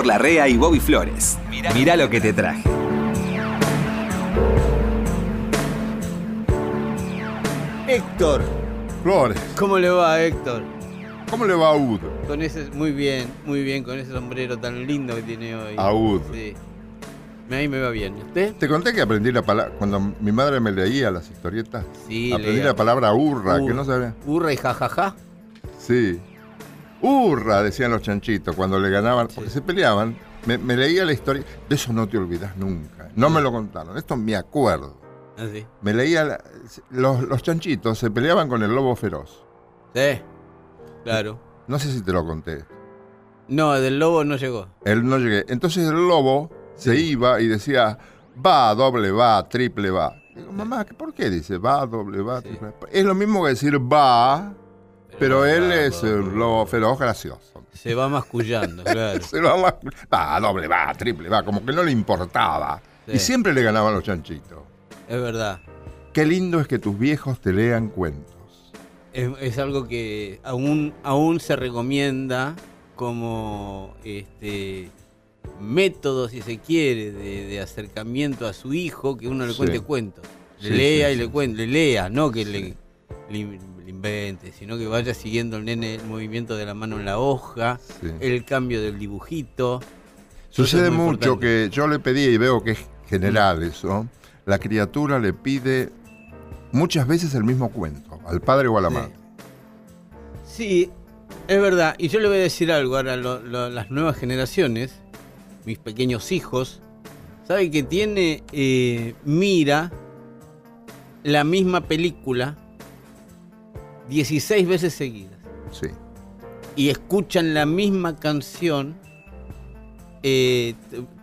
Héctor Larrea y Bobby Flores. Mirá lo que te traje. Héctor, Flores, ¿cómo le va Héctor? ¿cómo le va a Ud? Con ese, muy bien, muy bien, con ese sombrero tan lindo que tiene hoy. Aud. Sí. A mí me va bien. ¿Y ¿Usted? Te conté que aprendí la palabra, cuando mi madre me leía las historietas, Sí, aprendí leía. la palabra hurra, Ur- que no sabía. Urra y jajaja. Sí. Hurra, decían los chanchitos cuando le ganaban, porque Sí. se peleaban. Me, me leía la historia, de eso no te olvidas nunca. No me lo contaron, esto me acuerdo. Así. Me leía, la- los, los chanchitos se peleaban con el lobo feroz. Sí. Claro. No sé si te lo conté. No, del lobo no llegó. Él no llegué. Entonces el lobo se iba y decía, va, doble va, triple va. Digo, mamá, ¿qué- ¿por qué dice va, doble va, Sí. triple va? Es lo mismo que decir va, pero él es un lobo feroz gracioso. Se va mascullando, claro. Se va, va, doble va, triple va, como que no le importaba. Sí. Y siempre le ganaban los chanchitos. Es verdad. Qué lindo es que tus viejos te lean cuentos. Es, es algo que aún, aún se recomienda como este método, si se quiere, de, de acercamiento a su hijo, que uno le Sí. cuente cuentos. Le Sí, lea y le cuente, le lea, no que le, le- le invente, sino que vaya siguiendo el nene el movimiento de la mano en la hoja, Sí. el cambio del dibujito. Sucede mucho importante. que yo le pedí y veo que es general eso. La criatura le pide muchas veces el mismo cuento, al padre o a la Sí. madre. Sí, es verdad. Y yo le voy a decir algo ahora, lo- lo- las nuevas generaciones, mis pequeños hijos, saben que tiene, eh, mira la misma película 16 veces seguidas Sí. y escuchan la misma canción eh,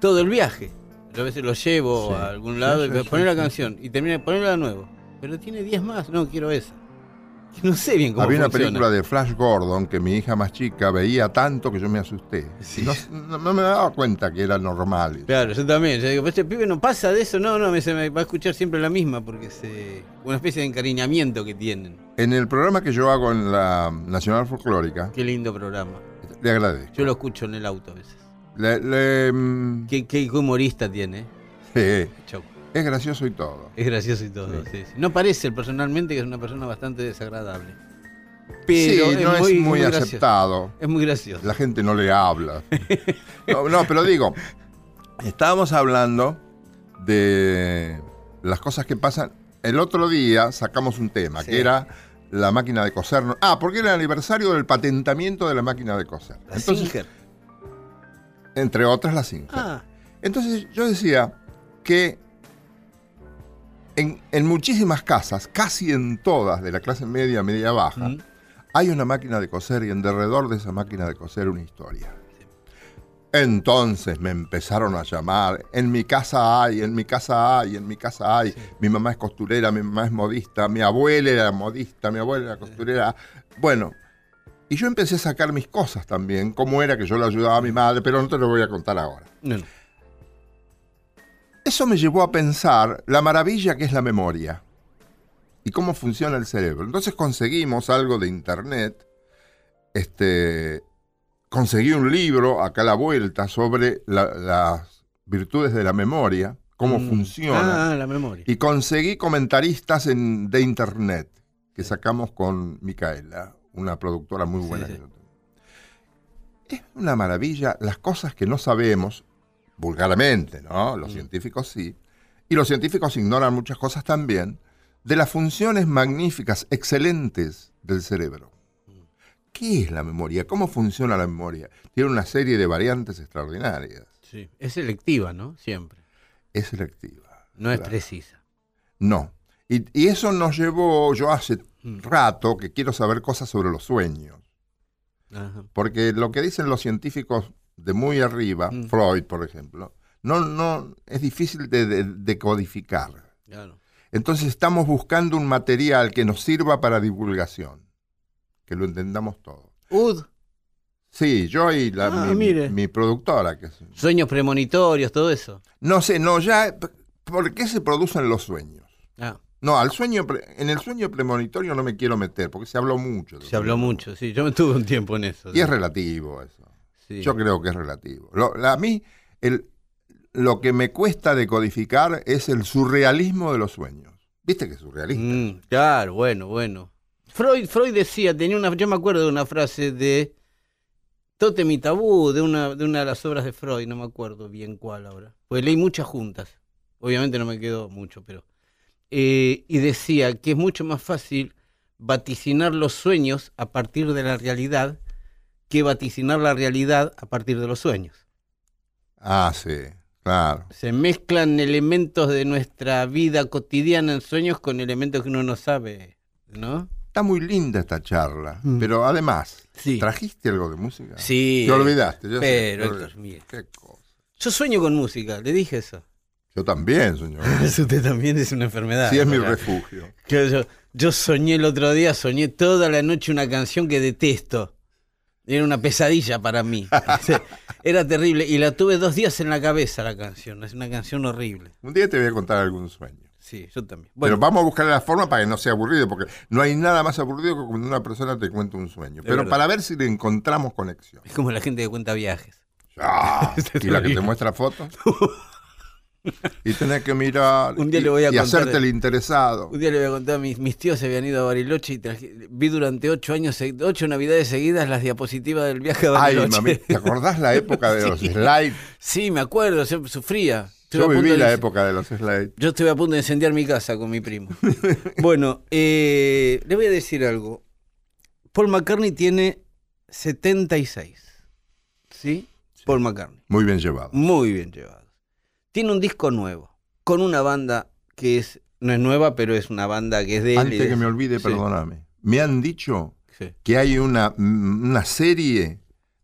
todo el viaje. Yo a veces lo llevo Sí. a algún lado Sí, y poner la canción y termina de ponerla de nuevo. Pero tiene 10 más, no quiero esa. No sé bien cómo Había una funciona. película de Flash Gordon que mi hija más chica veía tanto que yo me asusté. Sí. No, me daba cuenta que era normal. Claro, yo también. Yo digo, "Pero este pibe no pasa de eso. No, no, me, se me va a escuchar siempre la misma porque es una especie de encariñamiento que tienen. En el programa que yo hago en la Nacional Folclórica, Qué lindo programa. le agradezco. Yo lo escucho en el auto a veces. Le- le, mm, Qué, qué humorista tiene. sí, Chau. Es gracioso y todo. Es gracioso y todo. Sí. sí, sí. No parece personalmente que es una persona bastante desagradable. Pero sí, no es muy, aceptado. Es muy gracioso. La gente no le habla. No, no, pero digo, estábamos hablando de las cosas que pasan. El otro día sacamos un tema, que era la máquina de coser. Ah, porque era el aniversario del patentamiento de la máquina de coser. La Entonces, Singer. entre otras, la Singer. Ah, Entonces yo decía que en, en muchísimas casas, casi en todas de la clase media, media baja, mm, hay una máquina de coser y en derredor de esa máquina de coser una historia. Entonces me empezaron a llamar, en mi casa hay, en mi casa hay, en mi casa hay, mi mamá es costurera, mi mamá es modista, mi abuela era modista, mi abuela era costurera. Bueno, y yo empecé a sacar mis cosas también, cómo era que yo le ayudaba a mi madre, pero no te lo voy a contar ahora. no, no. Eso me llevó a pensar la maravilla que es la memoria y cómo funciona el cerebro. Entonces conseguimos algo de internet, este, conseguí un libro acá a la vuelta sobre la- las virtudes de la memoria, cómo Mm. funciona, Ah, la memoria. y conseguí comentaristas en- de internet que sacamos con Micaela, una productora muy Sí, buena. sí. tengo. Es una maravilla las cosas que no sabemos, vulgarmente, ¿no? Los Mm. científicos sí, y los científicos ignoran muchas cosas también, de las funciones magníficas, excelentes del cerebro. ¿Qué es la memoria? ¿Cómo funciona la memoria? Tiene una serie de variantes extraordinarias. Sí. Es selectiva, ¿no? Siempre. Es selectiva. No es precisa. No. Y, y eso nos llevó, yo hace Mm. rato que quiero saber cosas sobre los sueños. Ajá. Porque lo que dicen los científicos de muy arriba, Mm. Freud, por ejemplo, no, no, es difícil de, de- de codificar. Claro. Entonces estamos buscando un material que nos sirva para divulgación, que lo entendamos todo. Ud, Sí, yo y la, Ah, mi, mire. mi productora. Que es- sueños premonitorios, todo eso. no sé, no, ya, ¿por qué se producen los sueños? Ah, No, al sueño, en el sueño premonitorio no me quiero meter, porque se habló mucho. se habló mucho, sí. Yo me tuve un tiempo en eso. Y sí. es relativo eso. Sí. Yo creo que es relativo. Lo- la- a mí, el, lo que me cuesta decodificar es el surrealismo de los sueños. ¿Viste que es surrealista? Mm, claro, bueno, bueno. Freud, Freud decía, tenía una, yo me acuerdo de una frase de Totem y Tabú, de una, de una de las obras de Freud, no me acuerdo bien cuál ahora. Pues leí muchas juntas. Obviamente no me quedó mucho, pero. eh, y decía que es mucho más fácil vaticinar los sueños a partir de la realidad que vaticinar la realidad a partir de los sueños. Ah, sí, claro. Se mezclan elementos de nuestra vida cotidiana en sueños con elementos que uno no sabe, ¿no? Está muy linda esta charla, Mm. pero además, Sí. ¿trajiste algo de música? Sí. Te olvidaste. Yo sé, Pero, te Héctor, mire. Qué cosa. Yo sueño con música, le dije eso. Yo también, señor. Eso usted también es una enfermedad. Sí, es mi refugio. Yo soñé el otro día, soñé toda la noche una canción que detesto. Era una pesadilla para mí. Era terrible. Y la tuve dos días en la cabeza la canción. Es una canción horrible. Un día te voy a contar algún sueño. Sí, yo también. Pero Bueno, vamos a buscar la forma para que no sea aburrido, porque no hay nada más aburrido que cuando una persona te cuenta un sueño. Pero verdad. para ver si le encontramos conexión. es como la gente que cuenta viajes. Ah, y la que te muestra fotos. y tenés que mirar Un día y, le voy a y contar hacerte el interesado. Un día le voy a contar, mis, mis tíos se habían ido a Bariloche y traje- vi durante ocho años, ocho navidades seguidas las diapositivas del viaje a Ay, Bariloche. mami, ¿te acordás la época de los Sí. slides? Sí, me acuerdo, yo sufría. Estuve Yo viví de la época de los slides. Yo estuve a punto de incendiar mi casa con mi primo. bueno, eh, le voy a decir algo. Paul McCartney tiene 76. ¿Sí? Paul McCartney. Muy bien llevado. Muy bien llevado. Tiene un disco nuevo, con una banda que es, no es nueva, pero es una banda que es de Antes de- que me olvide, Sí, perdóname. Me han dicho sí. que hay una, mm, una serie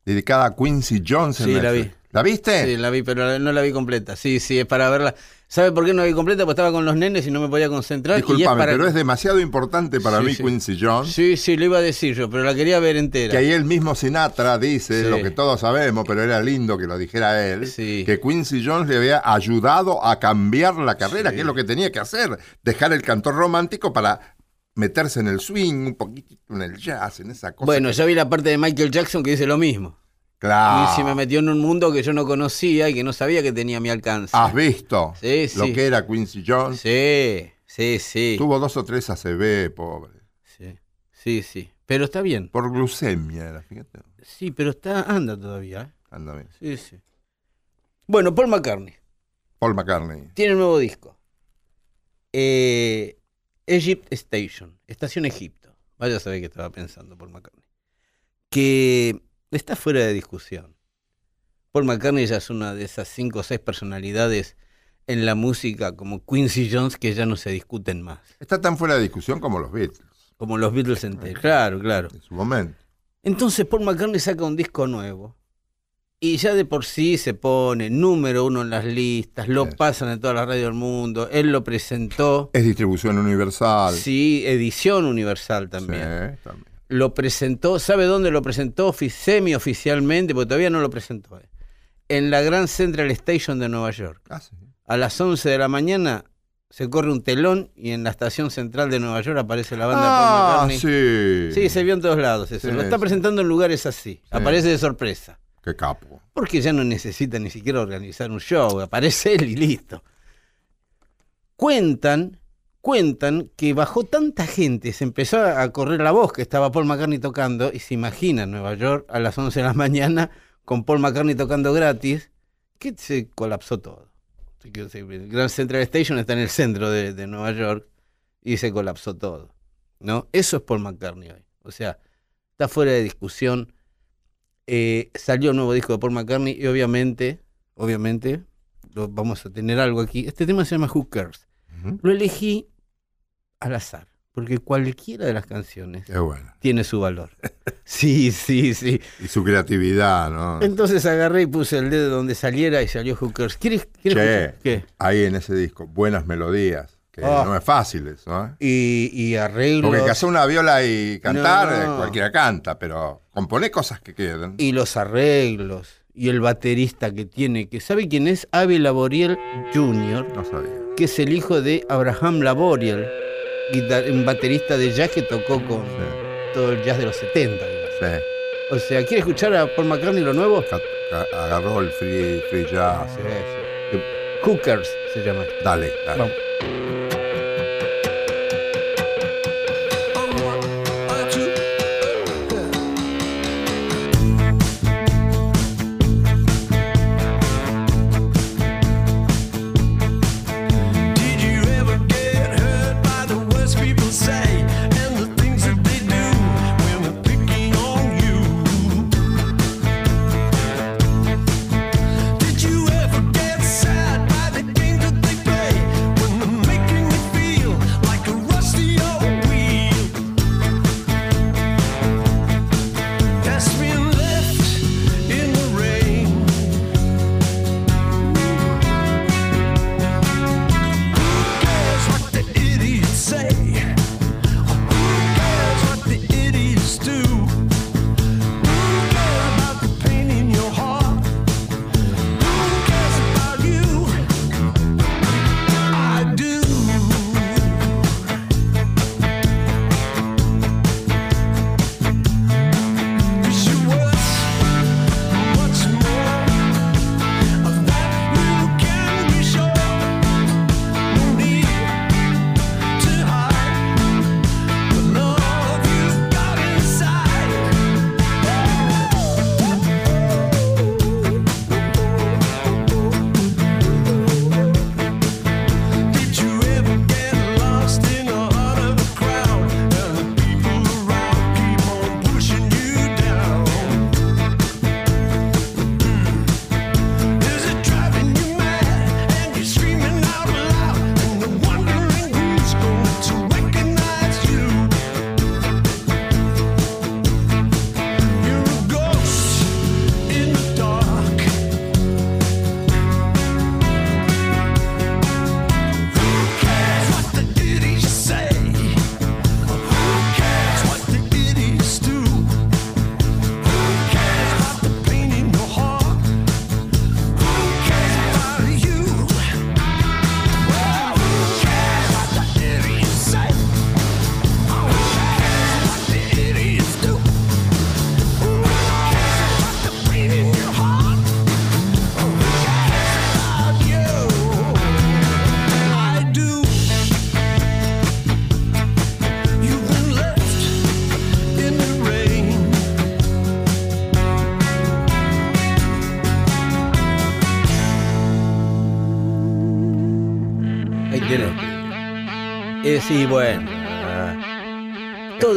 dedicada a Quincy Jones en Sí, la vi. ¿La viste? Sí, la vi, pero no la vi completa. Sí, sí, es para verla. ¿Sabe por qué no vi completa? Porque estaba con los nenes y no me podía concentrar. y es Disculpame, para- pero es demasiado importante para Sí, mí sí. Quincy Jones. Sí, sí, lo iba a decir yo, pero la quería ver entera. Que ahí el mismo Sinatra dice Sí. lo que todos sabemos, pero era lindo que lo dijera él, que Quincy Jones le había ayudado a cambiar la carrera, que es lo que tenía que hacer, dejar el cantor romántico para meterse en el swing, un poquitito en el jazz, en esa cosa. Bueno, que- yo vi la parte de Michael Jackson que dice lo mismo. Claro. Y se me metió en un mundo que yo no conocía y que no sabía que tenía a mi alcance. ¿Has visto Sí, lo sí. que era Quincy Jones? Sí, sí, sí. Tuvo dos o tres ACV, pobre. Sí, sí, sí. Pero está bien. Por glucemia era, fíjate. Sí, pero está anda todavía. ¿eh? Anda bien. Sí, sí. Bueno, Paul McCartney Paul McCartney. tiene un nuevo disco. Eh, Egypt Station, Estación Egipto. Vaya a saber qué estaba pensando Paul McCartney. Que está fuera de discusión. Paul McCartney ya es una de esas cinco o seis personalidades en la música como Quincy Jones que ya no se discuten más. Está tan fuera de discusión como los Beatles Como los Beatles enteros. Claro, claro. en su momento. Entonces Paul McCartney saca un disco nuevo. Y ya de por sí se pone número uno en las listas, lo Sí. pasan en todas las radios del mundo. Él lo presentó. Es distribución universal. Sí, edición universal también. Sí, también. Lo presentó, ¿sabe dónde lo presentó? Ofi- Semi-oficialmente, porque todavía no lo presentó. eh. En la Grand Central Station de Nueva York. Ah, sí. A las 11 de la mañana se corre un telón y en la estación central de Nueva York aparece la banda Paul Ah, McCartney. sí. Sí, se vio en todos lados eso. Sí, lo está presentando en lugares así. Aparece de sorpresa. Qué capo. Porque ya no necesita ni siquiera organizar un show. Aparece él y listo. Cuentan, cuentan que bajó tanta gente, se empezó a correr la voz que estaba Paul McCartney tocando, y se imagina en Nueva York a las 11 de la mañana con Paul McCartney tocando gratis, que se colapsó todo. El Grand Central Station está en el centro de, de Nueva York y se colapsó todo. ¿no? Eso es Paul McCartney hoy. O sea, está fuera de discusión. Eh, salió un nuevo disco de Paul McCartney y obviamente, obviamente, lo, vamos a tener algo aquí. Este tema se llama Who Cares. Ujú. Lo elegí al azar, porque cualquiera de las canciones bueno. tiene su valor. Sí, sí, sí. Y su creatividad, ¿no? Entonces agarré y puse el dedo donde saliera y salió Cares. ¿Quieres, quieres Che. ¿Qué? Ahí en ese disco, buenas melodías. Que Ah. no es fácil eso, ¿eh? Y, y arreglos. Porque que hacer una viola y cantar, No, eh, no. cualquiera canta, pero componer cosas que queden. y los arreglos. Y el baterista que tiene, que ¿sabe quién es? Avi Laboriel Jr., No sabía. que es el hijo de Abraham Laboriel, un baterista de jazz que tocó con Sí, todo el jazz de los 70. digamos. sí. O sea, ¿quiere escuchar a Paul McCartney lo nuevo? Agarró el free, free jazz. Sí. Cookers se llama. Dale, dale. Vamos.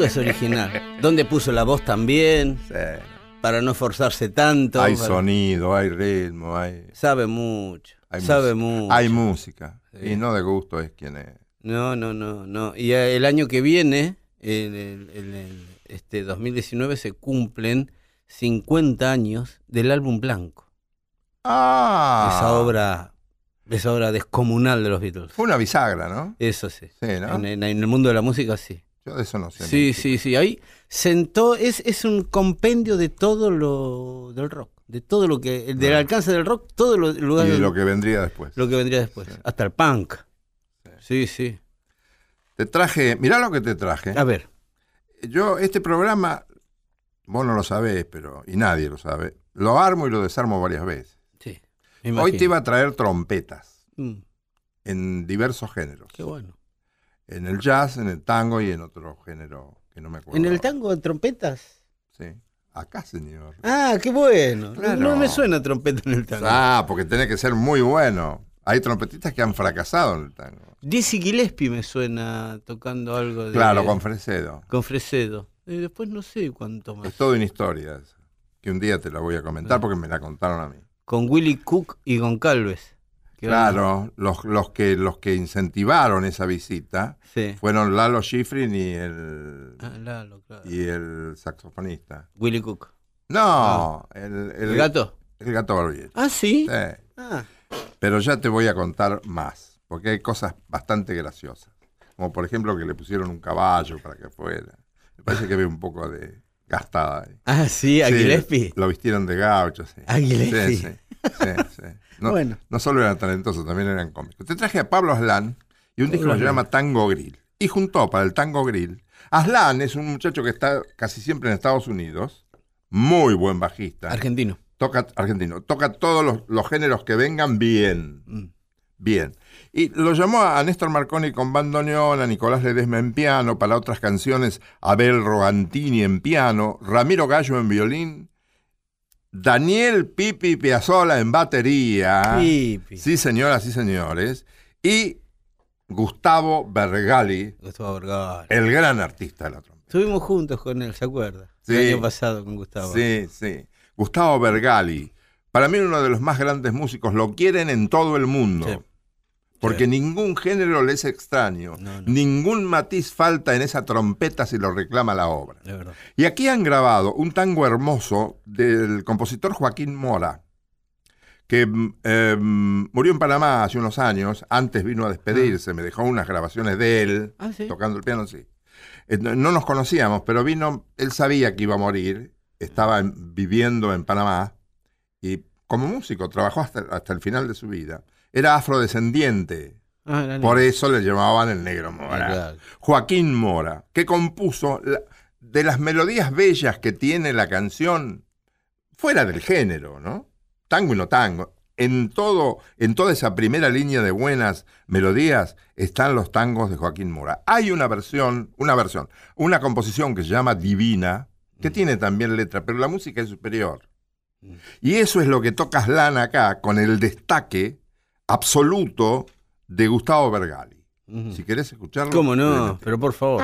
Es original. ¿Dónde puso la voz también? Sí. Para no esforzarse tanto. Hay para- sonido, hay ritmo, hay, Sabe mucho. hay sabe música. mucho. Hay música. Sí. Y no de gusto es quien es. No, no, no, no. Y el año que viene, en el, en el, este 2019, se cumplen 50 años del álbum blanco. Ah. Esa obra, esa obra descomunal de los Beatles. Fue una bisagra, ¿no? Eso sí. Sí, ¿no? En, en- en el mundo de la música sí. Yo de eso no sé. Sí, sí, sí. Ahí sentó, es, es un compendio de todo lo del rock. De todo lo que, del alcance del rock, todo lo, Y lugar de lo que vendría después. lo que vendría después. Sí. Hasta el punk. Sí, sí. Te traje, mirá lo que te traje. A ver. Yo, este programa, vos no lo sabés, pero, y nadie lo sabe, lo armo y lo desarmo varias veces. Sí. Hoy te iba a traer trompetas Mm, en diversos géneros. qué bueno. En el jazz, en el tango y en otro género que no me acuerdo. ¿En el tango de trompetas? Sí. Acá, señor. Ah, qué bueno. Claro. No me suena trompeta en el tango. Ah, porque tiene que ser muy bueno. Hay trompetistas que han fracasado en el tango. Dizzy Gillespie me suena tocando algo de. Claro, con Fresedo. con Fresedo. Y después no sé cuánto más. Es toda una historia que un día te la voy a comentar porque me la contaron a mí. Con Willy Cook y Goncalves. que van- Claro, los, los, que, los que incentivaron esa visita Sí. fueron Lalo Schifrin y el, Ah, Lalo, claro. y el saxofonista. Willy Cook. No, el, el, Ah. ¿El gato? El gato Barbieri. Ah, sí. Sí. Ah, Pero ya te voy a contar más, porque hay cosas bastante graciosas. Como por ejemplo que le pusieron un caballo para que fuera. Me parece que había un poco de gastada ahí. ah sí, a Sí, Gillespie. Lo vistieron de gaucho, sí. A Gillespie. Sí, sí, sí, sí. No, Bueno. no solo eran talentosos, también eran cómicos. Te traje a Pablo Aslan y un disco que Pablo se llama Tango Grill. Y juntó para el Tango Grill. Aslan es un muchacho que está casi siempre en Estados Unidos, muy buen bajista. Argentino. toca argentino, toca todos los, los géneros que vengan bien, Mm. bien. Y lo llamó a Néstor Marconi con bandoneón, a Nicolás Ledesma en piano, para otras canciones Abel Rogantini en piano, Ramiro Gallo en violín, Daniel Pipi Piazzolla en batería. Pipi. Sí, señoras y señores. Y Gustavo Bergali, Gustavo Vergara. el gran artista de la trompeta. Estuvimos juntos con él, ¿se acuerda? Sí. El año pasado con Gustavo. Sí, sí. Gustavo Bergali. Para mí uno de los más grandes músicos. Lo quieren en todo el mundo. Sí. Porque Sí. ningún género le es extraño. No, no. Ningún matiz falta en esa trompeta si lo reclama la obra. Y aquí han grabado un tango hermoso del compositor Joaquín Mora, que mm, eh, murió en Panamá hace unos años. Antes vino a despedirse, me dejó unas grabaciones de él Ah, sí. tocando el piano, sí. Eh, No no nos conocíamos, pero vino, él sabía que iba a morir, estaba en- viviendo en Panamá y como músico trabajó hasta, hasta el final de su vida. Era afrodescendiente, Ah, era por eso le llamaban el negro Mora. Claro. Joaquín Mora, que compuso la- de las melodías bellas que tiene la canción, fuera del género, ¿no? Tango y no tango. En, todo, en toda esa primera línea de buenas melodías están los tangos de Joaquín Mora. Hay una versión, una versión, una composición que se llama Divina, que tiene también letra, pero la música es superior. Y eso es lo que toca Aslan acá, con el destaque absoluto de Gustavo Bergali. Si querés escucharlo. ¿Cómo no? Pero por favor.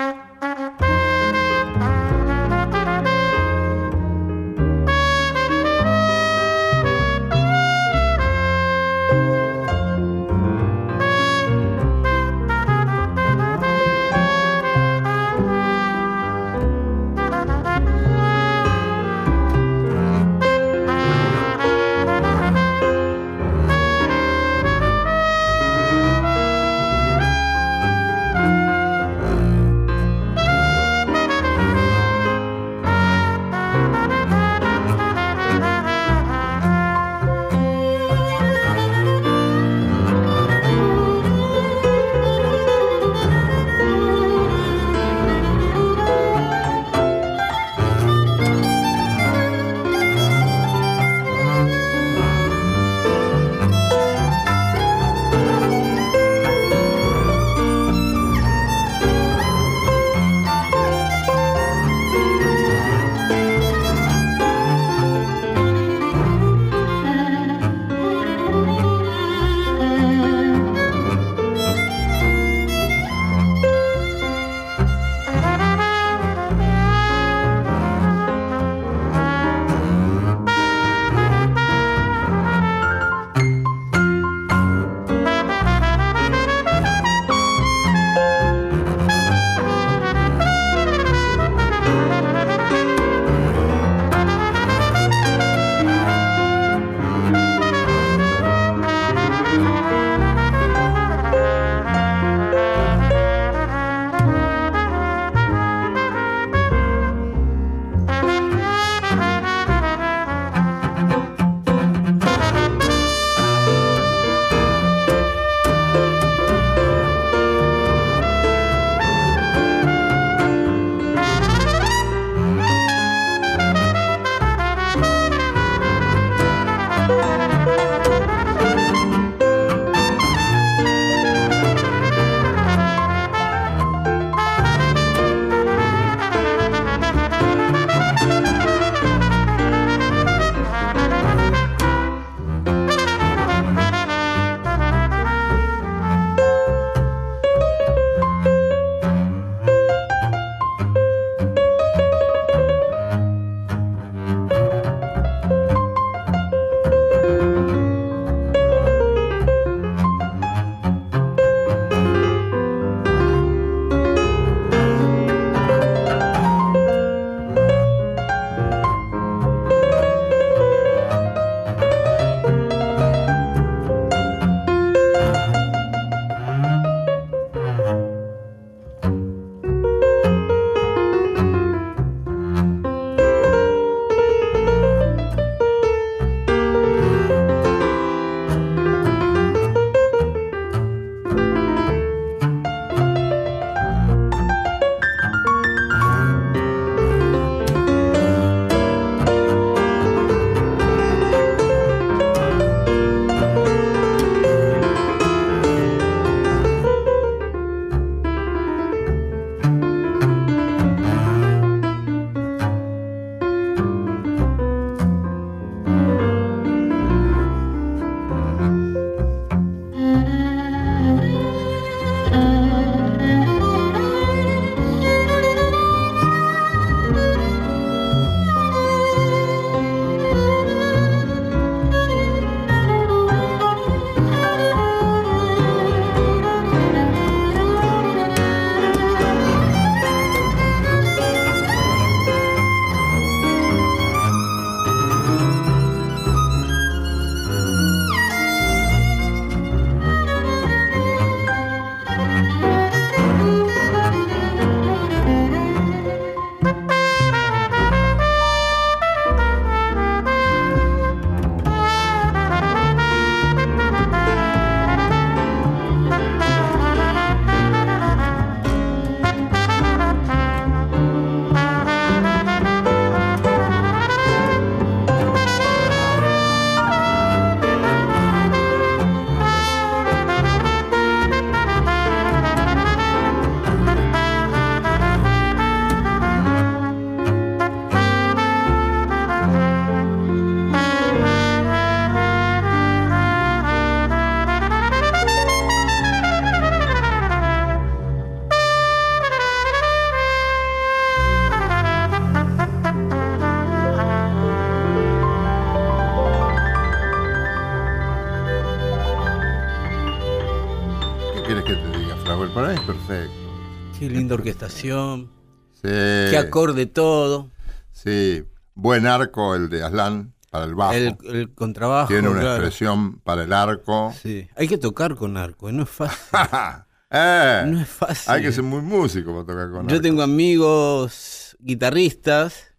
Orquestación, Sí. qué acorde todo, Sí. Buen arco el de Aslan para el bajo. el, el contrabajo. Tiene una claro. expresión para el arco. Sí, hay que tocar con arco, ¿eh? no es fácil. Eh, No es fácil. Hay que ser muy músico para tocar con Yo arco. tengo amigos guitarristas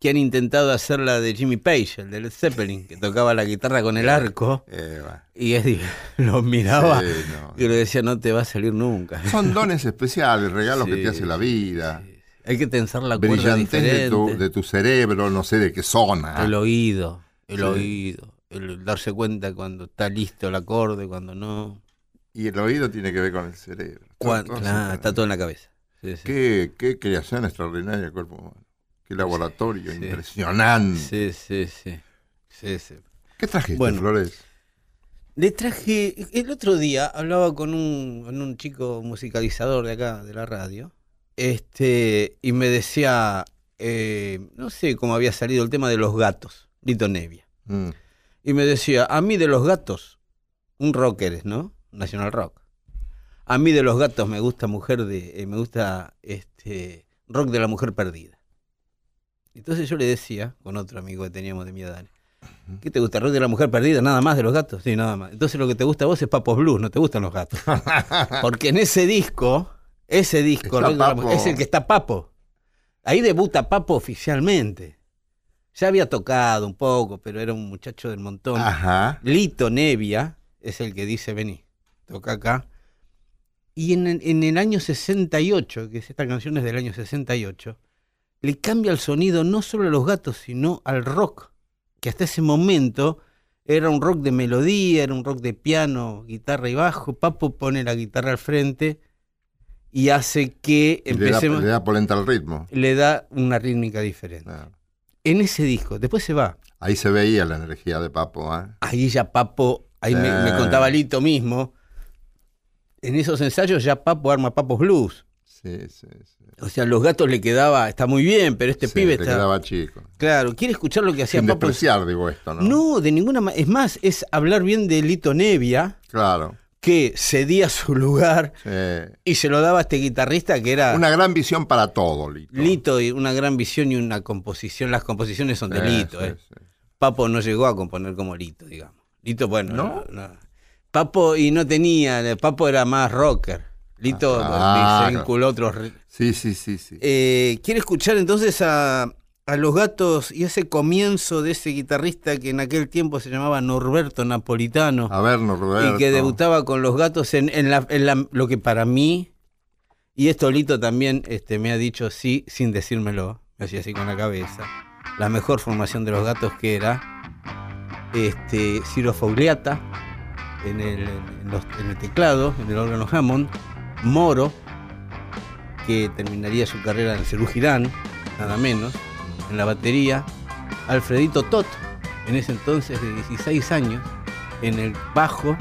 que han intentado hacer la de Jimmy Page, el de Led Zeppelin, que tocaba la guitarra con el arco. Eh. Y es, di- los miraba Sí, no. y le decía, no te va a salir nunca. Son dones especiales, regalos que te hace la vida. Hay que tensar la cuerda de diferente. tu, de tu cerebro, no sé de qué zona. El oído, el oído. El darse cuenta cuando está listo el acorde, cuando no. Y el oído tiene que ver con el cerebro. Cuan- Todo- claro, está todo en la cabeza. Qué, qué creación extraordinaria el cuerpo humano. Qué laboratorio Sí. impresionante. Sí, sí, sí. Sí, sí. ¿Qué trajiste, Bueno. Flores? Le traje, el otro día hablaba con un, con un chico musicalizador de acá, de la radio, este, y me decía, eh, no sé cómo había salido el tema de los gatos, Lito Nevia. Mm. Y me decía, a mí de los gatos, un rock eres, ¿no? National Rock. A mí de los gatos me gusta mujer de, eh, me gusta este rock de la mujer perdida. Entonces yo le decía, con otro amigo que teníamos de mi edad, ¿qué te gusta? ¿Rock de la mujer perdida? ¿Nada más de los gatos? Sí, nada más. Entonces lo que te gusta a vos es Papos Blues, no te gustan los gatos. Porque en ese disco, ese disco, de la. Mujer- es el que está Papo. Ahí debuta Papo oficialmente. Ya había tocado un poco, pero era un muchacho del montón. Ajá. Lito Nevia es el que dice, vení, toca acá. Y en en el año 68, que es esta canción es del año 68, le cambia el sonido no solo a los gatos, sino al rock, que hasta ese momento era un rock de melodía, era un rock de piano, guitarra y bajo. Papo pone la guitarra al frente y hace que Y le da, empecemos, le da polenta al ritmo. le da una rítmica diferente. Ah. En ese disco, después se va, Ahí se veía la energía de Papo. ¿eh? ahí ya Papo, ahí me, me contaba Lito mismo, en esos ensayos ya Papo arma Papos Blues. Sí, sí, sí. O sea, los gatos le quedaba, está muy bien, pero este Sí, pibe está... quedaba chico. Claro, ¿quiere escuchar lo que hacía Sin Papo? despreciar, digo esto, ¿no? No, de ninguna manera. Es más, es hablar bien de Lito Nevia, Claro. que cedía su lugar sí. y se lo daba a este guitarrista que era Una gran visión para todo, Lito. Lito, y una gran visión y una composición. Las composiciones son de Sí, Lito. eh. Papo no llegó a componer como Lito, digamos. Lito, bueno, ¿No? no, no. Papo, y no tenía, Papo era más rocker. Lito Ah, se vinculó a otros. Sí, sí, sí, sí. Eh, ¿Quiere escuchar entonces a, a Los Gatos y ese comienzo de ese guitarrista que en aquel tiempo se llamaba Norberto Napolitano? A ver, Roberto. y que debutaba con los gatos en, en la- en la- lo que para mí, y esto Lito también este, me ha dicho sí, sin decírmelo, me hacía así con la cabeza, la mejor formación de los gatos que era este, Ciro Fogliata en el, en los- en el teclado, en el órgano Hammond, Moro, que terminaría su carrera en Cerú Girán, nada menos, en la batería, Alfredito Tot, en ese entonces de 16 años, en el bajo,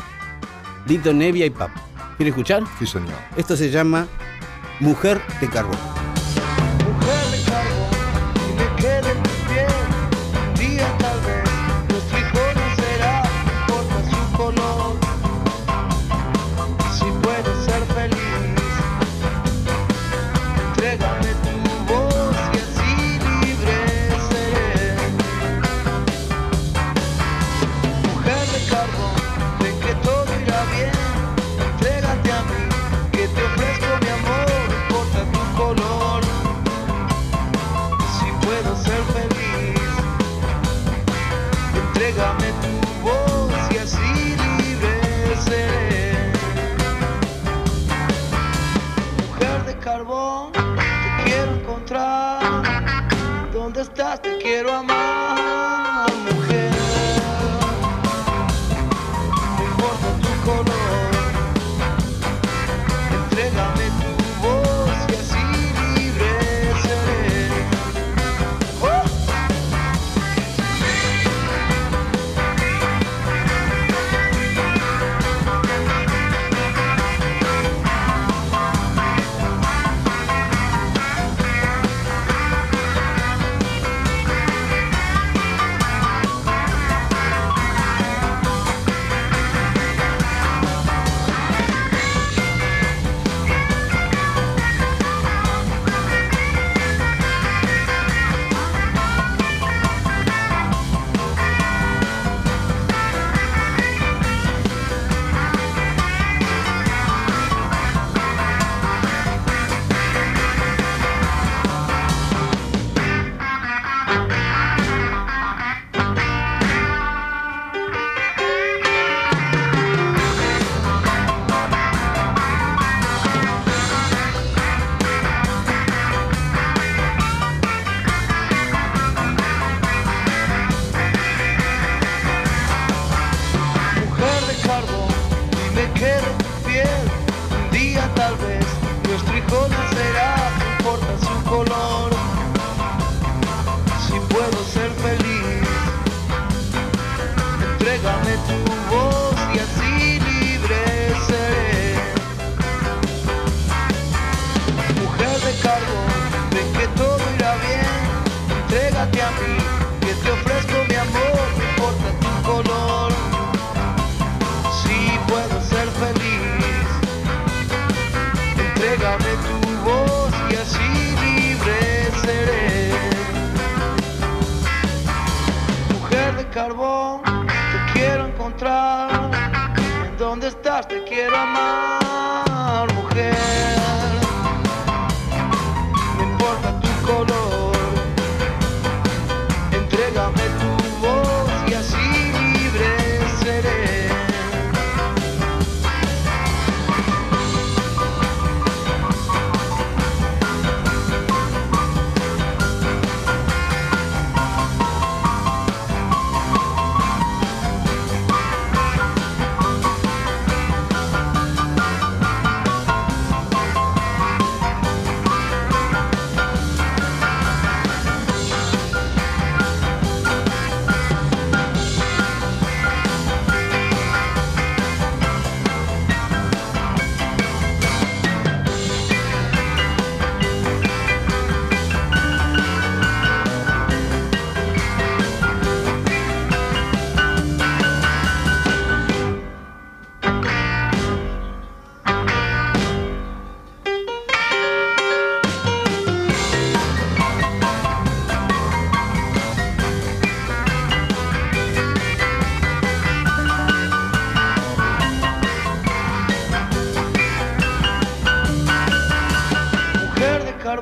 Lito Nevia y Papo. ¿Quiere escuchar? Sí, señor. Esto se llama Mujer de Carbón. te quiero encontrar. ¿Dónde estás? Te quiero amar. Te quiero encontrar. ¿En dónde estás? Te quiero amar,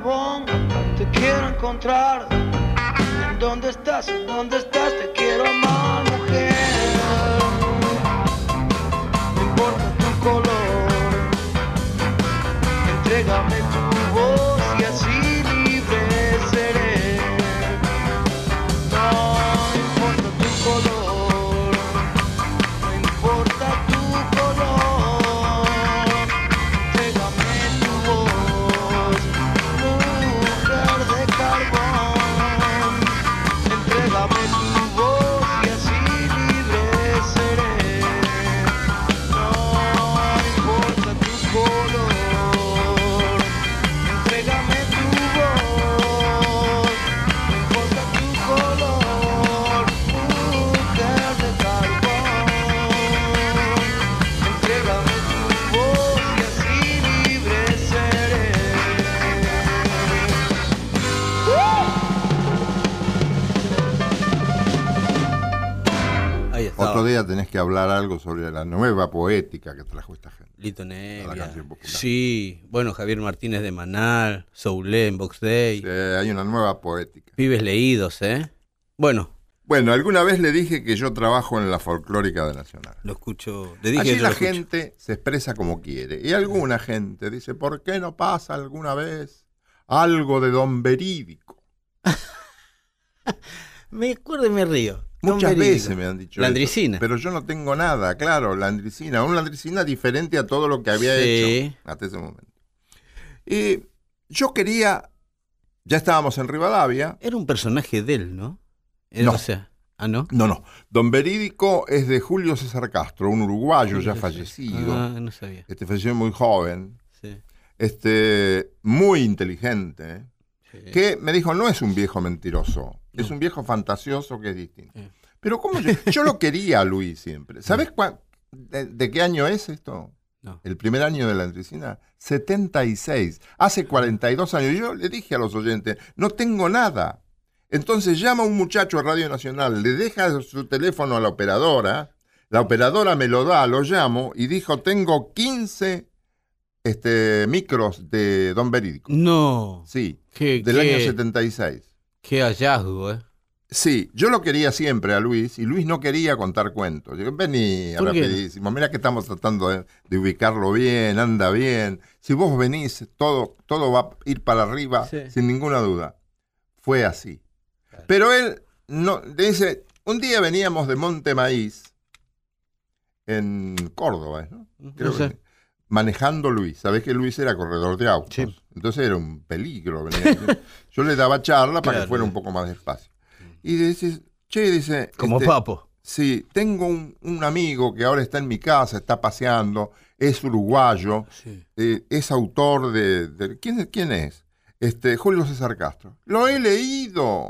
Te quiero encontrar. ¿En dónde estás? ¿En dónde estás? Te quiero amar, Tenés que hablar algo sobre la nueva poética que trajo esta gente. Lito Nevia. Sí, bueno, Javier Martínez de Manal, Soulé en Box Day. Eh, hay una nueva poética. Pibes leídos, ¿eh? Bueno, Bueno, alguna vez le dije que yo trabajo en la folclórica de Nacional. lo escucho. Le dije Allí yo la escucho. gente se expresa como quiere. Y alguna gente dice, ¿por qué no pasa alguna vez algo de Don Verídico? Me acuerdo y me río. Muchas Verídico. veces me han dicho La eso, andricina. Pero yo no tengo nada, claro, la andricina. Una andricina diferente a todo lo que había Sí. hecho hasta ese momento. Y yo quería, ya estábamos en Rivadavia. Era un personaje de él, ¿no? Era, No. O sea, ah, ¿no? No, no. Don Verídico es de Julio César Castro, un uruguayo ya Sí, fallecido. Ah, no sabía. Este falleció muy joven. Sí, Este, muy inteligente. Sí. que me dijo, no es un viejo mentiroso, es un viejo fantasioso que es distinto. Eh. Pero ¿cómo yo, yo lo quería a Luis siempre. ¿Sabes cuá- de, de qué año es esto? No. El primer año de la Andricina, 76. Hace 42 años. Yo le dije a los oyentes, no tengo nada. Entonces llama un muchacho a Radio Nacional, le deja su teléfono a la operadora, la operadora me lo da, lo llamo y dijo, tengo 15 este, micros de Don Verídico. No. Sí, Qué, del qué- año 76. Qué hallazgo, ¿eh? Sí, yo lo quería siempre a Luis y Luis no quería contar cuentos. Digo, vení rapidísimo, mira que estamos tratando de, de ubicarlo bien, anda bien. Si vos venís, todo, todo va a ir para arriba Sí. sin ninguna duda. Fue así. Pero él no, dice, un día veníamos de Monte Maíz en Córdoba, ¿no? Creo No que- sé. Manejando Luis. Sabés que Luis era corredor de autos. Sí. Entonces era un peligro. venía. Yo le daba charla para que Claro. fuera un poco más despacio. Y dice, che, dice... Como este, papo. Sí, tengo un, un amigo que ahora está en mi casa, está paseando, es uruguayo, Sí. eh, es autor de... de- ¿quién, es- ¿Quién es? Este, Julio César Castro. Lo he leído.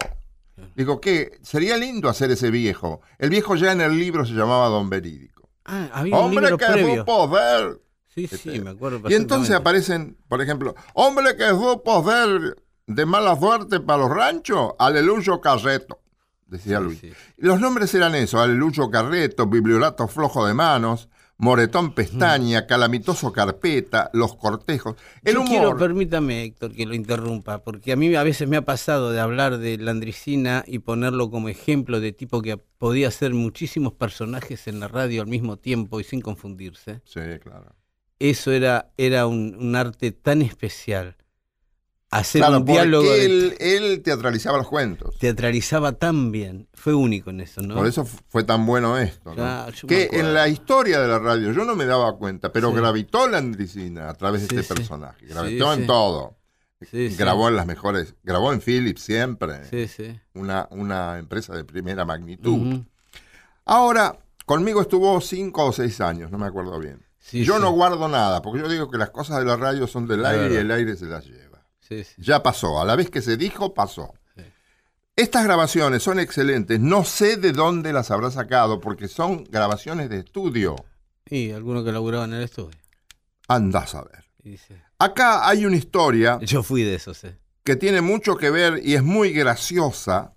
Digo, ¿qué? Sería lindo hacer ese viejo. El viejo ya en el libro se llamaba Don Verídico. Ah, había un Hombre libro que previo. supo ver. Sí, Este, sí, me acuerdo Y entonces aparecen, por ejemplo, hombre que supo ver de mala suerte para los ranchos, Aleluyo Carreto, decía Sí, Luis. sí. Los nombres eran eso, Aleluyo Carreto, Bibliorato Flojo de Manos, Moretón Pestaña, Calamitoso Carpeta, Los Cortejos. El Yo quiero, humor... permítame, Héctor, que lo interrumpa, porque a mí a veces me ha pasado de hablar de Landricina y ponerlo como ejemplo de tipo que podía hacer muchísimos personajes en la radio al mismo tiempo y sin confundirse. Sí, claro. Eso era, era un, un arte tan especial. Hacer Claro, un diálogo de- él, él teatralizaba los cuentos. teatralizaba tan bien. Fue único en eso, ¿no? Por eso fu- fue tan bueno esto. ¿no? Claro, que en la historia de la radio yo no me daba cuenta, pero Sí. gravitó la Andricina a través de este sí. personaje. Gravitó en todo. Grabó en las mejores, grabó en Philips siempre, Sí, sí. una, una empresa de primera magnitud. Ahora, conmigo estuvo cinco o seis años, no me acuerdo bien. Sí, yo sí. no guardo nada, porque yo digo que las cosas de la radio son del aire y el aire se las lleva. Sí. Ya pasó, a la vez que se dijo, pasó. Estas grabaciones son excelentes, no sé de dónde las habrá sacado, porque son grabaciones de estudio. Y alguno que laburaba en el estudio. Andás a ver. Acá hay una historia Yo fui de esos, eh. que tiene mucho que ver y es muy graciosa.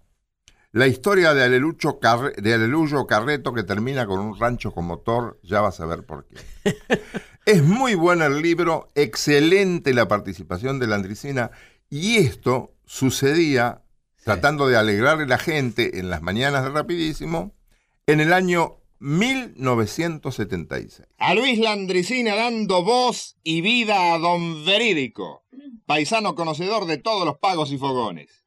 La historia de Alelucho, Carre- de Aleluyo Carreto que termina con un rancho con motor, ya vas a ver por qué. es muy bueno el libro, excelente la participación de la Andricina y esto sucedía tratando de alegrarle a la gente en las mañanas de Rapidísimo en el año 1976. A Luis Landricina dando voz y vida a Don Verídico, paisano conocedor de todos los pagos y fogones.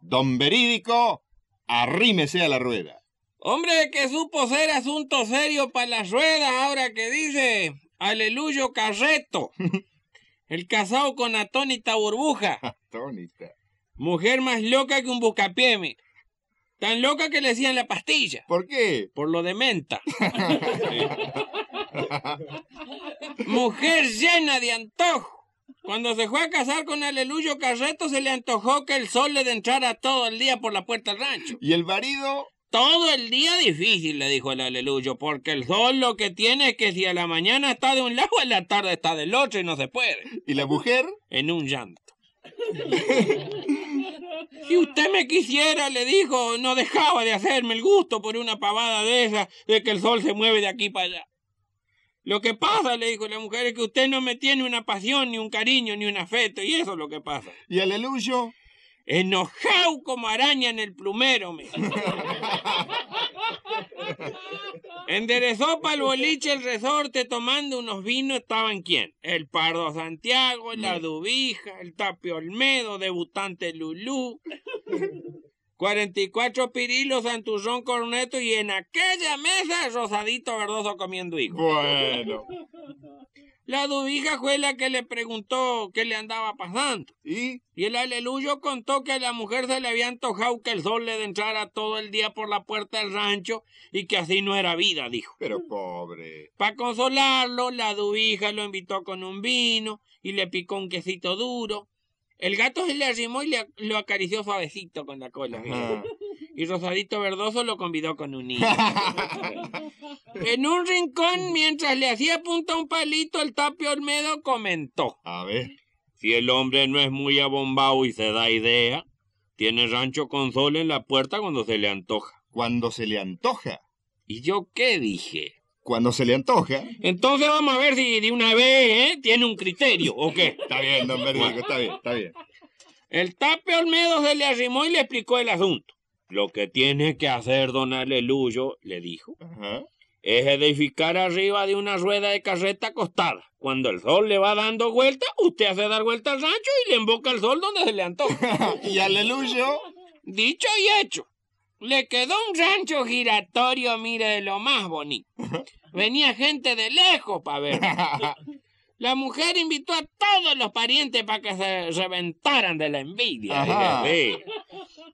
Don Verídico, arrímese a la rueda. Hombre que supo ser asunto serio para las ruedas, ahora que dice Aleluyo Carreto. El casado con atónita burbuja. Tónica. Mujer más loca que un buscapié, mi. Tan loca que le decían la pastilla. ¿Por qué? Por lo de menta. Mujer llena de antojo. Cuando se fue a casar con Aleluyo Carreto, se le antojó que el sol le entrara todo el día por la puerta del rancho. ¿Y el marido? Todo el día difícil, le dijo el aleluyo, porque el sol lo que tiene es que si a la mañana está de un lado, a la tarde está del otro y no se puede. ¿Y la mujer? En un llanto. si usted me quisiera, le dijo, no dejaba de hacerme el gusto por una pavada de esa, de que el sol se mueve de aquí para allá. Lo que pasa, le dijo la mujer, es que usted no me tiene una pasión, ni un cariño, ni un afecto, y eso es lo que pasa. ¿Y Aleluyo? Enojado como araña en el plumero, me. Enderezó para el boliche el resorte tomando unos vinos. ¿Estaban quién? El Pardo Santiago, la Dubija, el Tapio Olmedo, debutante Lulú. 44 pirilos, Santurrón Corneto y en aquella mesa Rosadito Verdoso comiendo higos. Bueno. La Dubija fue la que le preguntó qué le andaba pasando. ¿Y? Y el aleluyo contó que a la mujer se le había antojado que el sol le entrara todo el día por la puerta del rancho y que así no era vida, dijo. Pero pobre. Para consolarlo, la dubija lo invitó con un vino y le picó un quesito duro. El gato se le arrimó y le, lo acarició suavecito con la cola. Y Rosadito Verdoso lo convidó con un niño. en un rincón, mientras le hacía punta a un palito, el Tapio Olmedo comentó. A ver. Si el hombre no es muy abombado y se da idea, tiene rancho con sol en la puerta cuando se le antoja. Cuando se le antoja. ¿Y yo qué dije? Cuando se le antoja. Entonces vamos a ver si de una vez ¿eh? tiene un criterio o qué. Está bien, don Verídico, está bien, está bien. El tape Olmedo se le arrimó y le explicó el asunto. Lo que tiene que hacer don Aleluyo, le dijo, Ajá. es edificar arriba de una rueda de carreta acostada. Cuando el sol le va dando vuelta, usted hace dar vuelta al rancho y le emboca el sol donde se le antoja. ¿Y Aleluyo? Dicho y hecho. Le quedó un rancho giratorio, mire, de lo más bonito. venía gente de lejos para ver. La mujer invitó a todos los parientes para que se reventaran de la envidia. Sí.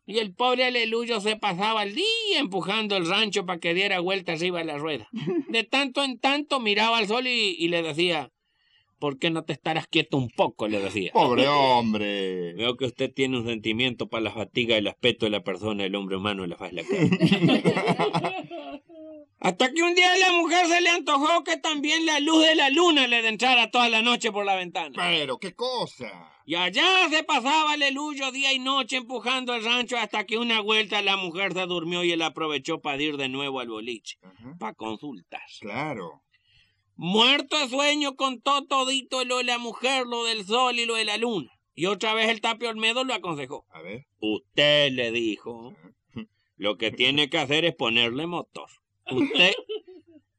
Y el pobre aleluyo se pasaba el día empujando el rancho para que diera vuelta arriba de la rueda. De tanto en tanto miraba al sol y, y le decía, ¿por qué no te estarás quieto un poco? Le decía. Pobre hombre. Veo que usted tiene un sentimiento para la fatiga y el aspecto de la persona, el hombre humano, la faz de la cara. Hasta que un día a la mujer se le antojó que también la luz de la luna le entrara toda la noche por la ventana. Pero, ¿qué cosa? Y allá se pasaba aleluyo día y noche empujando el rancho hasta que una vuelta la mujer se durmió y él aprovechó para ir de nuevo al boliche, para consultas. Claro. Muerto de sueño contó todito lo de la mujer, lo del sol y lo de la luna. Y otra vez el Tapio Olmedo lo aconsejó. A ver. Usted le dijo, lo que tiene que hacer es ponerle motor. Usted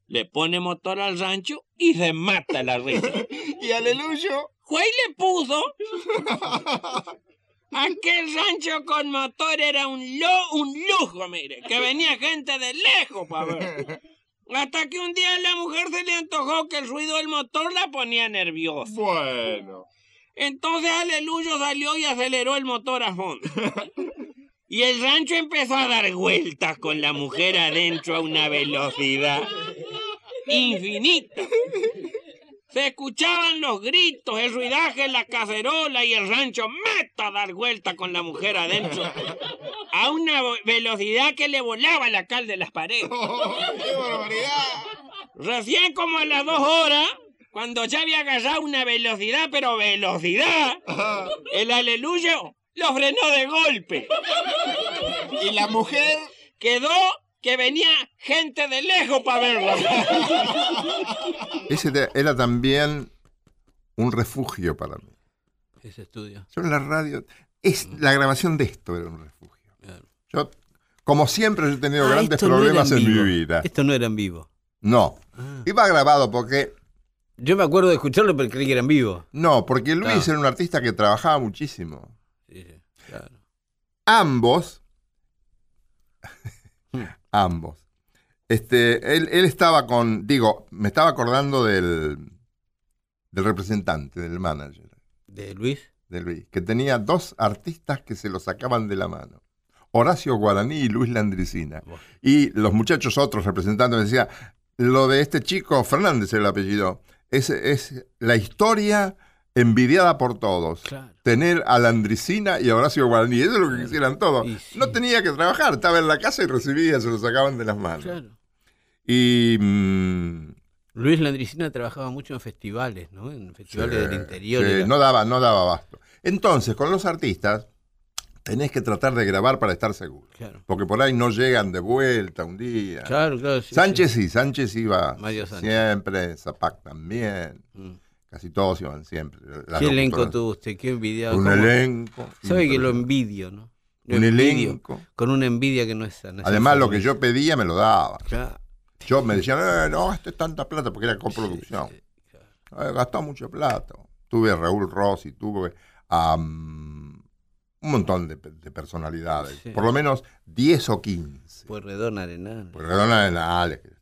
le pone motor al rancho y se mata la risa. Y aleluyo. Juez le puso aquel rancho con motor era un, lo, un lujo, mire, que venía gente de lejos para ver. Hasta que un día a la mujer se le antojó que el ruido del motor la ponía nerviosa. Bueno. Entonces Aleluyo salió y aceleró el motor a fondo. Y el rancho empezó a dar vueltas con la mujer adentro a una velocidad infinita. Se escuchaban los gritos, el ruidaje, la cacerola y el rancho meta a dar vuelta con la mujer adentro a una velocidad que le volaba la cal de las paredes. ¡Qué barbaridad! Recién como a las dos horas, cuando ya había agarrado una velocidad, pero velocidad, el aleluyo lo frenó de golpe. Y la mujer. Quedó que venía gente de lejos para verlo. Ese era también un refugio para mí. Ese estudio. Yo en la radio, es, la grabación de esto era un refugio. Claro. Yo, como siempre, yo he tenido Ah, grandes no problemas en, mi vida. Esto no era en vivo. No. Ah. Iba grabado porque. Yo me acuerdo de escucharlo, pero creí que era en vivo. No, porque Luis Claro. era un artista que trabajaba muchísimo. Sí, sí, claro. Ambos. Ambos. Este, él, él estaba con. Digo, me estaba acordando del. del representante, del manager ¿De Luis? de Luis, que tenía dos artistas que se lo sacaban de la mano. Horacio Guaraní y Luis Landricina. Y los muchachos, otros representantes, me decían, lo de este chico, Fernández el apellido, es, es la historia envidiada por todos. Claro. Tener a Landricina y a Horacio Guaraní, eso es lo que quisieran todos. Sí. No tenía que trabajar, estaba en la casa y recibía, se lo sacaban de las manos. Claro. Y... mm, Luis Landricina trabajaba mucho en festivales, ¿no? En festivales sí, del interior. sí, no daba, no daba abasto. Entonces, con los artistas, tenés que tratar de grabar para estar seguro. Claro. Porque por ahí no llegan de vuelta un día. Claro, claro. sí, Sánchez sí, Sánchez iba Mario Sánchez. siempre, Zapac también. Mm. Casi todos iban siempre. ¿Qué elenco tuvo usted? ¿Qué envidiado? Un ¿Cómo? elenco. ¿Sabe que lo envidio, no? Lo Un envidio elenco. Con una envidia que no es sana. Además, lo que yo pedía me lo daba. Claro. Yo me decían, eh, no gastes tanta plata porque era coproducción. Sí, sí, claro. Eh, gastó mucha plata. Tuve a Raúl Rossi, tuve a mm, un montón de, de personalidades. Sí. Por lo menos 10 o 15. Pueyrredón Arenal. Porque Redona de la Ale, que es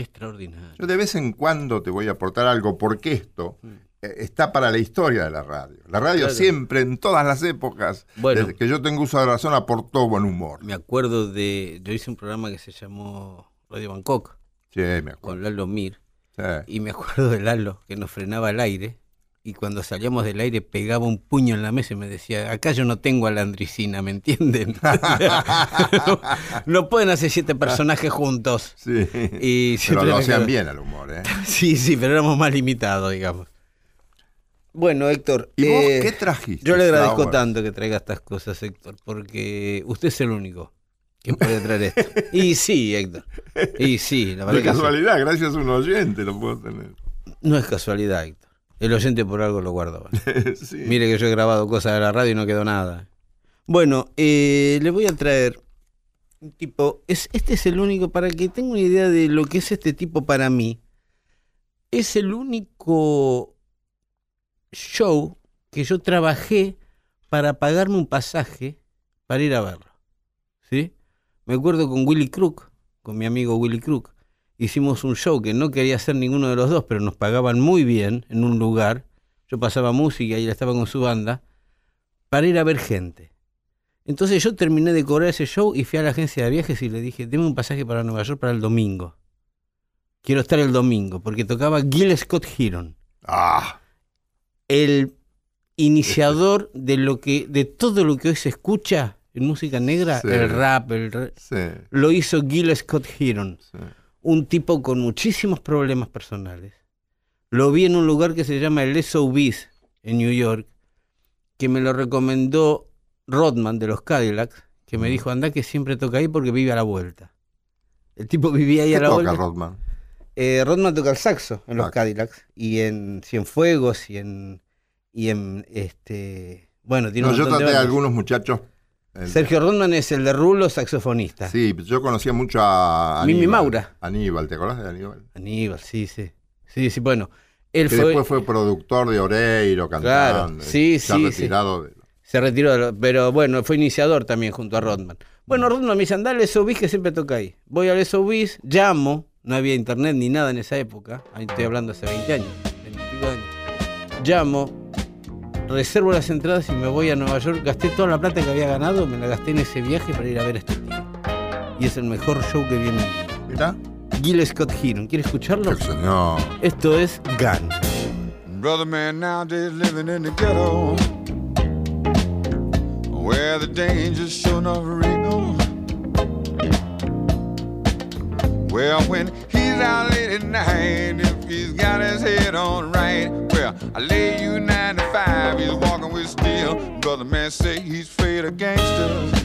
extraordinario. Yo de vez en cuando te voy a aportar algo porque esto Mm. eh, está para la historia de la radio. La radio Claro. siempre, en todas las épocas, Bueno. desde que yo tengo uso de razón, aportó buen humor. Me acuerdo de. Yo hice un programa que se llamó Radio Bangkok Sí, me con. Lalo Mir. Sí. Y me acuerdo de Lalo que nos frenaba el aire. Y cuando salíamos del aire pegaba un puño en la mesa y me decía, acá yo no tengo a la andricina, ¿me entienden? no, no pueden hacer siete personajes juntos. Sí. Y Pero lo hacían bien al humor, ¿eh? Sí, sí, pero éramos más limitados, digamos. Bueno, Héctor. ¿Y vos eh, qué trajiste? Yo le agradezco Sauer? tanto que traiga estas cosas, Héctor, porque usted es el único que puede traer esto. Y sí, Héctor. Y sí, la De verdad que sí. casualidad, gracias a un oyente lo puedo tener. No es casualidad, Héctor. El oyente por algo lo guardaba. sí. Mire que yo he grabado cosas de la radio y no quedó nada. Bueno, eh, le voy a traer un tipo. Es, este es el único, para que tenga una idea de lo que es este tipo para mí. Es el único show que yo trabajé para pagarme un pasaje para ir a verlo. ¿Sí? Me acuerdo con Willy Crook, con mi amigo Willy Crook. Hicimos un show que no quería hacer ninguno de los dos, pero nos pagaban muy bien en un lugar. Yo pasaba música y él estaba con su banda para ir a ver gente. Entonces yo terminé de cobrar ese show y fui a la agencia de viajes y le dije, deme un pasaje para Nueva York para el domingo. Quiero estar el domingo, porque tocaba Gil Scott Heron, Ah, el iniciador de lo que, de todo lo que hoy se escucha en música negra, Sí. el rap, el sí, lo hizo Gil Scott Heron, sí. Un tipo con muchísimos problemas personales. Lo vi en un lugar que se llama el SOBs en New York, que me lo recomendó Rodman de los Cadillacs, que me dijo, anda que siempre toca ahí porque vive a la vuelta. El tipo vivía ahí ¿Qué a la toca vuelta. Rodman? Eh, Rodman toca el saxo en los Ah. Cadillacs y en Cienfuegos y en y en este bueno tiene No, un yo de traté a algunos muchachos. Sergio Rodman es el de Rulo saxofonista. Sí, yo conocía mucho a Mimi. Maura. Aníbal, ¿te acordás de Aníbal? Aníbal, sí, sí. Sí, sí, bueno. Él Que fue, después fue productor de Oreiro, cantante. sí, ya sí, retirado de- se retiró, de lo- pero bueno, fue iniciador también junto a Rodman. Bueno, Rodman me dice, andale al SOBIS que siempre toca ahí. Voy al SOBIS, llamo, no había internet ni nada en esa época, ahí estoy hablando hace 20 años, 20 y pico de años. Llamo, reservo las entradas y me voy a Nueva York. Gasté toda la plata que había ganado, me la gasté en ese viaje para ir a ver a este. Y es el mejor show que vi en mi vida. Mirá. Gil Scott Heron, ¿quiere escucharlo? El señor. Esto es Gun. Brother man nowadays living in the ghetto Where the danger's sure enough real Well, when he's out late at night, if he's got his head on right, well, I lay you nine to five. he's walking with steel. Brother man say he's afraid of gangsters,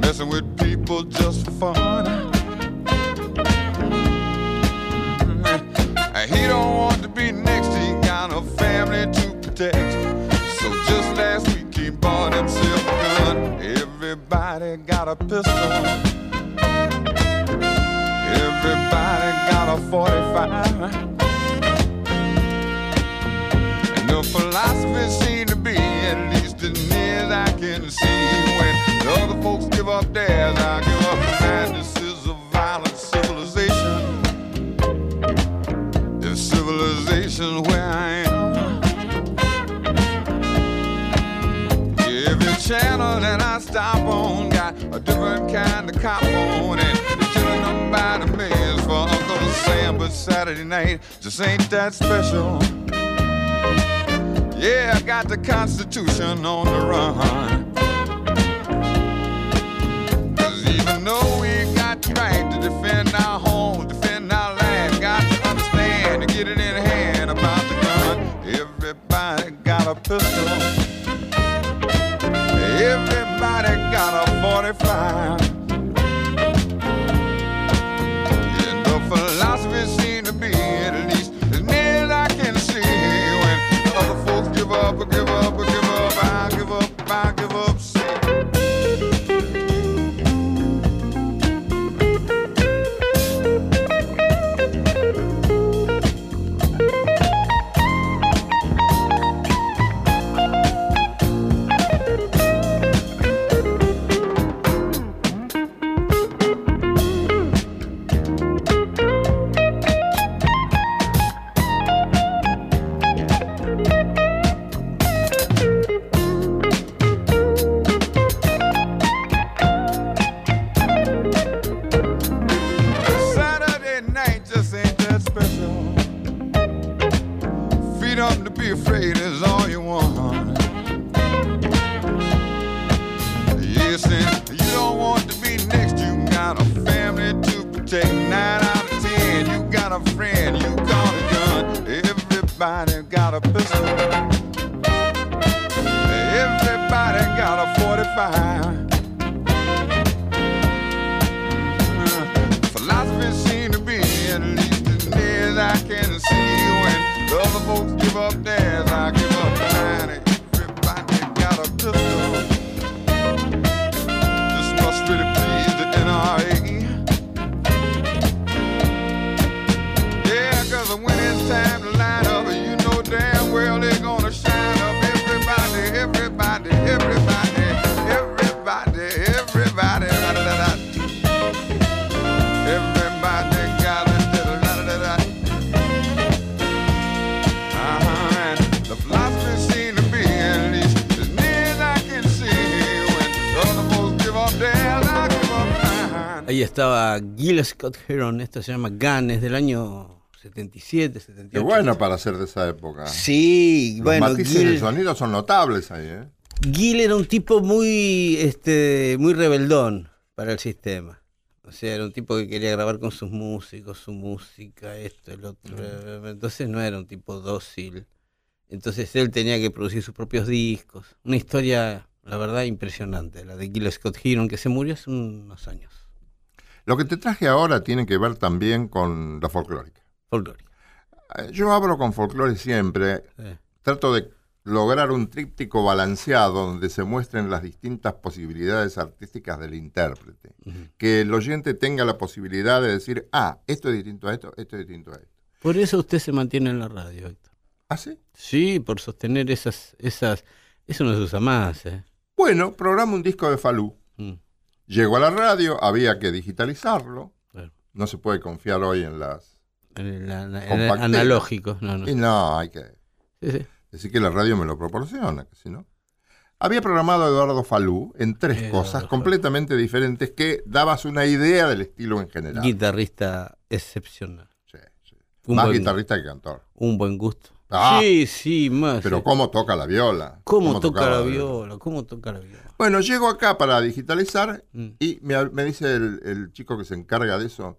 messing with people just for fun. Mm-hmm. He don't want to be next, he got a family to protect. So just last week he bought himself a gun. Everybody got a pistol. Everybody got a 45. And the philosophy seemed to be, at least as near as I can see, when the other folks give up theirs, I give up mine. This is a violent civilization. If civilization where I am. Every channel that I stop on got a different kind of cop on and But Saturday night just ain't that special. Yeah, I got the Constitution on the run. Cause even though we got the right to defend our home, defend our land, got to understand to get it in hand about the gun. Everybody got a pistol. Everybody got a 45. Estaba Gil Scott Heron, esta se llama Gun, es del año 77, 78. Qué bueno para ser de esa época. Sí, Los bueno, matices de Gil, sonido son notables ahí, ¿eh? Gil era un tipo muy, este, muy rebeldón para el sistema. O sea, era un tipo que quería grabar con sus músicos, su música, esto, el otro. Entonces no era un tipo dócil. Entonces él tenía que producir sus propios discos. Una historia, la verdad, impresionante, la de Gil Scott Heron, que se murió hace unos años. Lo que te traje ahora tiene que ver también con la folclórica. Folclórica. Eh, Yo hablo con folclore siempre, Sí. trato de lograr un tríptico balanceado donde se muestren las distintas posibilidades artísticas del intérprete. Que el oyente tenga la posibilidad de decir, ah, esto es distinto a esto, esto es distinto a esto. Por eso usted se mantiene en la radio, Héctor. ¿Ah, sí? Sí, por sostener esas, esas, eso no se usa más, ¿eh? Bueno, programa un disco de Falú. Llegó a la radio, había que digitalizarlo. No se puede confiar hoy en las... En en el Compactero. analógico, no, no. Y no, hay que Sí, sí. decir que la radio me lo proporciona, que si no... Había programado a Eduardo Falú en tres Eduardo cosas Falú. completamente diferentes que dabas una idea del estilo en general. Guitarrista excepcional. Sí, sí. Un Más buen- guitarrista que cantor. Un buen gusto. Ah. sí, sí, más. Pero sí. cómo toca la viola. ¿Cómo, toca la viola? ¿Cómo toca la viola? Bueno, llego acá para digitalizar Mm. y me, me dice el, el chico que se encarga de eso,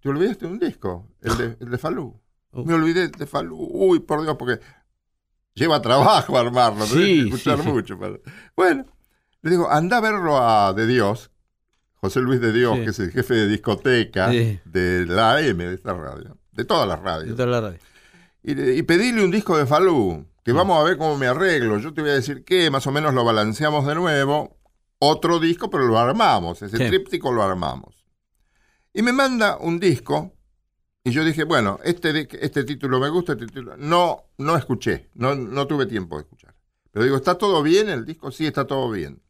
te olvidaste de un disco, el de, el de Falú. Oh. Me olvidé de Falú. Uy, por Dios, porque lleva trabajo armarlo, Sí, tenés que escuchar sí, mucho. para- Bueno, le digo, anda a verlo a De Dios, José Luis De Dios, Sí. que es el jefe de discoteca de la AM de esta radio, de todas las De radios. toda la radio. Y, y pedile un disco de Falú, Mm. que vamos a ver cómo me arreglo. Yo te voy a decir que más o menos lo balanceamos de nuevo. Otro disco, pero lo armamos. Ese Sí. tríptico lo armamos. Y me manda un disco. Y yo dije, bueno, este, este título me gusta, este título. No, no escuché. No, no tuve tiempo de escuchar. Pero digo, ¿está todo bien el disco? Sí, está todo bien.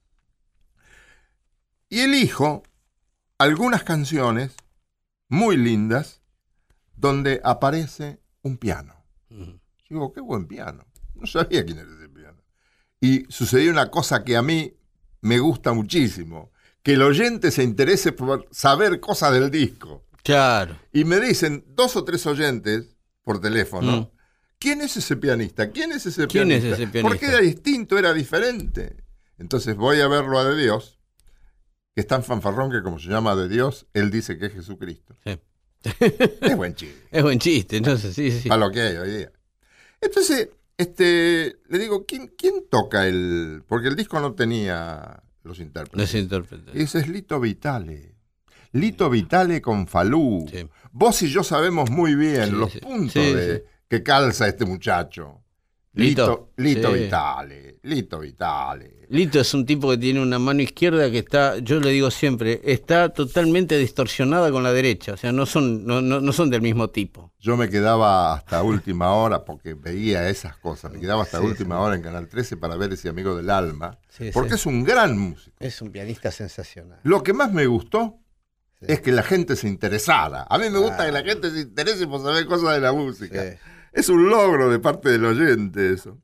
Y elijo algunas canciones muy lindas donde aparece un piano. Digo, qué buen piano. No sabía quién era ese piano. Y sucedió una cosa que a mí me gusta muchísimo. Que el oyente se interese por saber cosas del disco. Claro. Y me dicen dos o tres oyentes por teléfono. Mm. ¿Quién es ese pianista? ¿Quién es ese ¿Quién es pianista? ese pianista? Porque era distinto, era diferente. Entonces voy a verlo a De Dios, que es tan fanfarrón que como se llama De Dios, él dice que es Jesucristo. Sí. Es buen chico. Es buen chiste, entonces, sí, sí. para lo que hay hoy día. Entonces, este, le digo, ¿quién, quién toca el...? Porque el disco no tenía los intérpretes. se interpreta. Y ese es Lito Vitale. Lito Vitale con Falú. Sí. Vos y yo sabemos muy bien Sí, los sí. puntos de, que calza este muchacho. Lito. Lito, Lito Sí. Vitale. Lito Vitale. Lito es un tipo que tiene una mano izquierda que está, yo le digo siempre, está totalmente distorsionada con la derecha. O sea, no son, no, no, no son del mismo tipo. Yo me quedaba hasta última hora porque veía esas cosas. Me quedaba hasta Sí, última hora en Canal 13 para ver ese amigo del alma. Porque es un gran músico. Es un pianista sensacional. Lo que más me gustó es que la gente se interesara. A mí me gusta Ah. que la gente se interese por saber cosas de la música. Es un logro de parte del oyente eso.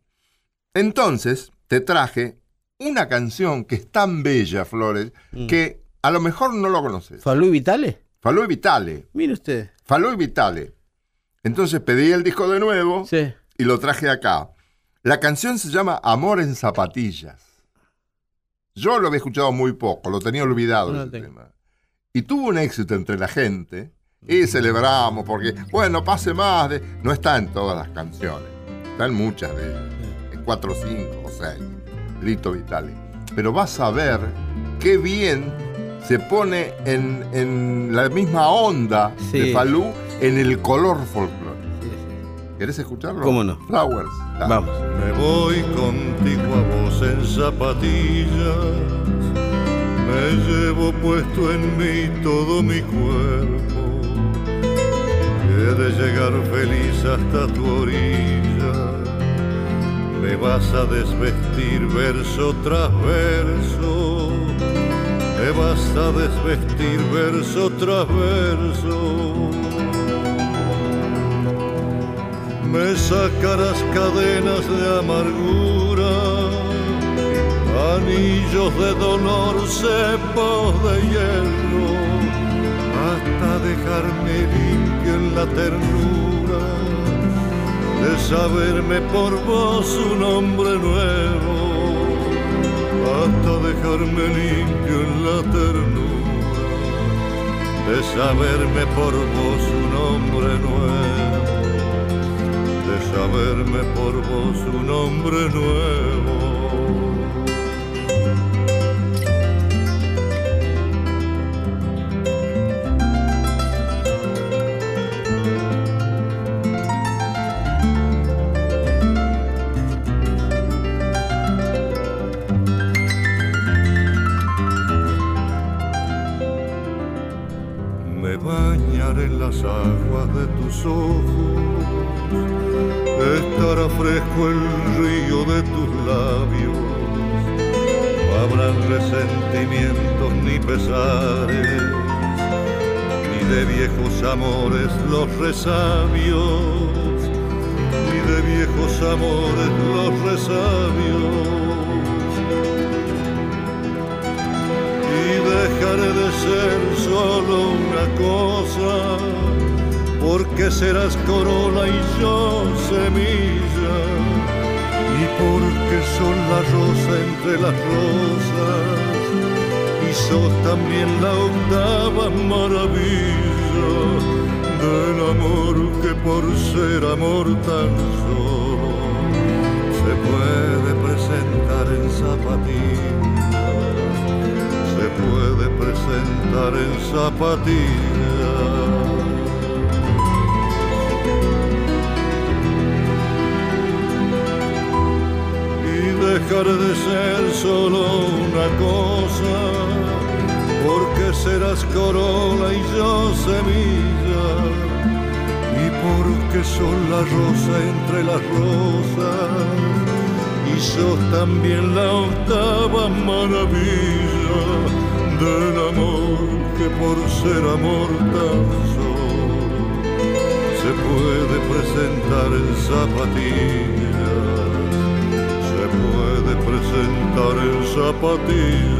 Entonces, te traje una canción que es tan bella, Flores, Mm. que a lo mejor no lo conoces. ¿Falú y Vitale? Falú y Vitale. Mire usted. Falú y Vitale. Entonces pedí el disco de nuevo Sí. y lo traje acá. La canción se llama Amor en zapatillas. Yo lo había escuchado muy poco, lo tenía olvidado No ese tema. Y tuvo un éxito entre la gente y celebramos porque, bueno, pase más de... No está en todas las canciones, está en muchas de ellas, en cuatro, cinco o seis, Lito Vitale. Pero vas a ver qué bien se pone en, en la misma onda Sí. de Falú en el color folclórico. Sí, sí. ¿Querés escucharlo? ¿Cómo no? Flowers. Dale. Vamos. Me voy contigo a vos en zapatillas, me llevo puesto en mí todo mi cuerpo. He de llegar feliz hasta tu orilla, me vas a desvestir verso tras verso, me vas a desvestir verso tras verso. Me sacarás cadenas de amargura, anillos de dolor, cepos de hierro, hasta dejarme limpio en la ternura de saberme por vos un hombre nuevo, hasta dejarme limpio en la ternura de saberme por vos un hombre nuevo, de saberme por vos un hombre nuevo. Estará fresco el río de tus labios, no habrán resentimientos ni pesares, ni de viejos amores los resabios, ni de viejos amores los resabios. y dejaré de ser solo una cosa, porque serás corona y yo semilla, y porque son la rosa entre las rosas, y sos también la octava maravilla del amor que por ser amor tan solo se puede presentar en zapatillas. Se puede presentar en zapatillas. Dejar de ser solo una cosa, porque serás corola y yo semilla, y porque son la rosa entre las rosas y sos también la octava maravilla del amor que por ser amor tan solo se puede presentar en zapatillas, se puede presentar en zapatillas.